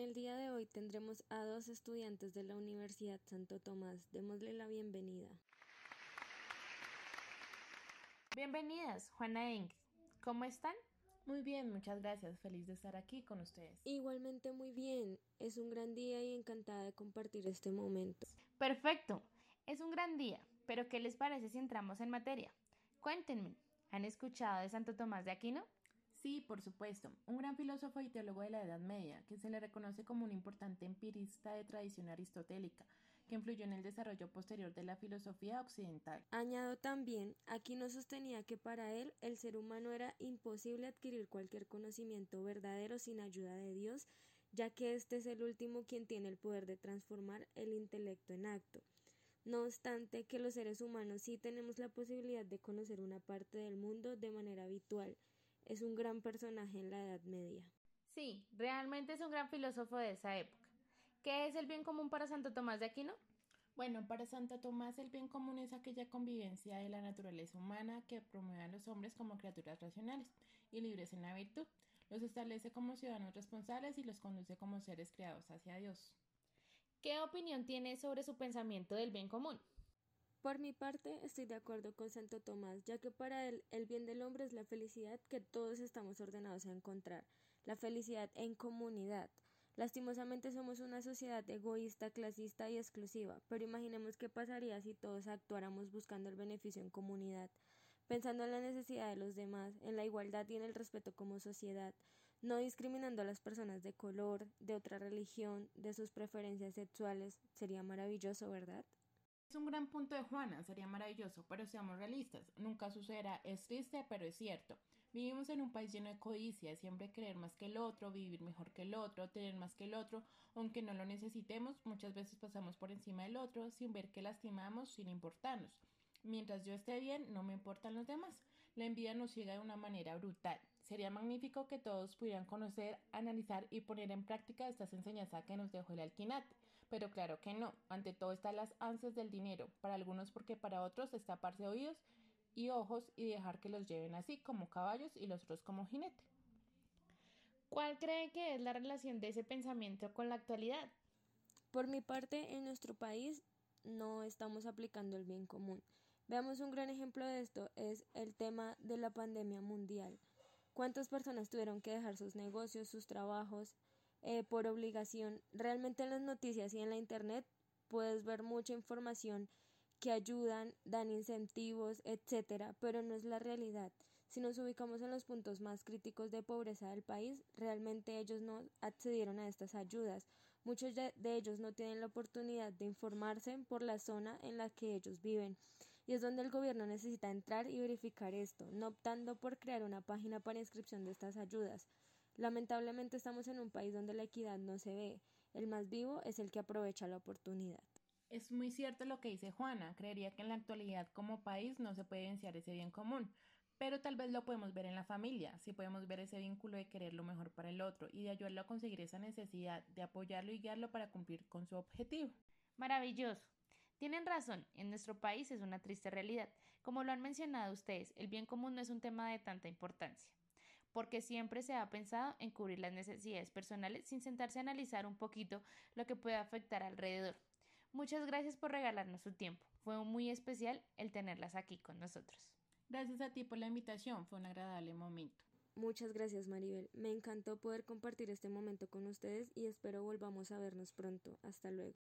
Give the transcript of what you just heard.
En el día de hoy tendremos a dos estudiantes de la Universidad Santo Tomás. Démosle la bienvenida. Bienvenidas, Juana e Ingrid. ¿Cómo están? Muy bien, muchas gracias. Feliz de estar aquí con ustedes. Igualmente muy bien. Es un gran día y encantada de compartir este momento. Perfecto. Es un gran día. Pero ¿qué les parece si entramos en materia? Cuéntenme, ¿han escuchado de Santo Tomás de Aquino? Sí, por supuesto, un gran filósofo y teólogo de la Edad Media, que se le reconoce como un importante empirista de tradición aristotélica, que influyó en el desarrollo posterior de la filosofía occidental. Añado también, Aquino sostenía que para él el ser humano era imposible adquirir cualquier conocimiento verdadero sin ayuda de Dios, ya que éste es el último quien tiene el poder de transformar el intelecto en acto. No obstante que los seres humanos sí tenemos la posibilidad de conocer una parte del mundo de manera habitual, es un gran personaje en la Edad Media. Sí, realmente es un gran filósofo de esa época. ¿Qué es el bien común para Santo Tomás de Aquino? Bueno, para Santo Tomás el bien común es aquella convivencia de la naturaleza humana que promueve a los hombres como criaturas racionales y libres en la virtud. Los establece como ciudadanos responsables y los conduce como seres creados hacia Dios. ¿Qué opinión tiene sobre su pensamiento del bien común? Por mi parte, estoy de acuerdo con Santo Tomás, ya que para él el bien del hombre es la felicidad que todos estamos ordenados a encontrar, la felicidad en comunidad. Lastimosamente somos una sociedad egoísta, clasista y exclusiva, pero imaginemos qué pasaría si todos actuáramos buscando el beneficio en comunidad, pensando en la necesidad de los demás, en la igualdad y en el respeto como sociedad, no discriminando a las personas de color, de otra religión, de sus preferencias sexuales. Sería maravilloso, ¿verdad? Es un gran punto de Juana, sería maravilloso, pero seamos realistas. Nunca sucederá, es triste, pero es cierto. Vivimos en un país lleno de codicia, siempre querer más que el otro, vivir mejor que el otro, tener más que el otro, aunque no lo necesitemos, muchas veces pasamos por encima del otro sin ver que lastimamos, sin importarnos. Mientras yo esté bien, no me importan los demás. La envidia nos ciega de una manera brutal. Sería magnífico que todos pudieran conocer, analizar y poner en práctica estas enseñanzas que nos dejó el alquinate. Pero claro que no. Ante todo están las ansias del dinero, para algunos porque para otros es taparse oídos y ojos y dejar que los lleven así como caballos y los otros como jinete. ¿Cuál cree que es la relación de ese pensamiento con la actualidad? Por mi parte, en nuestro país no estamos aplicando el bien común. Veamos un gran ejemplo de esto, es el tema de la pandemia mundial. ¿Cuántas personas tuvieron que dejar sus negocios, sus trabajos eh, por obligación? Realmente en las noticias y en la Internet puedes ver mucha información que ayudan, dan incentivos, etcétera, pero no es la realidad. Si nos ubicamos en los puntos más críticos de pobreza del país, realmente ellos no accedieron a estas ayudas. Muchos de, ellos no tienen la oportunidad de informarse por la zona en la que ellos viven. Y es donde el gobierno necesita entrar y verificar esto, no optando por crear una página para inscripción de estas ayudas. Lamentablemente estamos en un país donde la equidad no se ve. El más vivo es el que aprovecha la oportunidad. Es muy cierto lo que dice Juana. Creería que en la actualidad como país no se puede evidenciar ese bien común, pero tal vez lo podemos ver en la familia, si podemos ver ese vínculo de querer lo mejor para el otro y de ayudarlo a conseguir esa necesidad, de apoyarlo y guiarlo para cumplir con su objetivo. Maravilloso. Tienen razón, en nuestro país es una triste realidad. Como lo han mencionado ustedes, el bien común no es un tema de tanta importancia, porque siempre se ha pensado en cubrir las necesidades personales sin sentarse a analizar un poquito lo que puede afectar alrededor. Muchas gracias por regalarnos su tiempo. Fue muy especial el tenerlas aquí con nosotros. Gracias a ti por la invitación. Fue un agradable momento. Muchas gracias Maribel. Me encantó poder compartir este momento con ustedes y espero volvamos a vernos pronto. Hasta luego.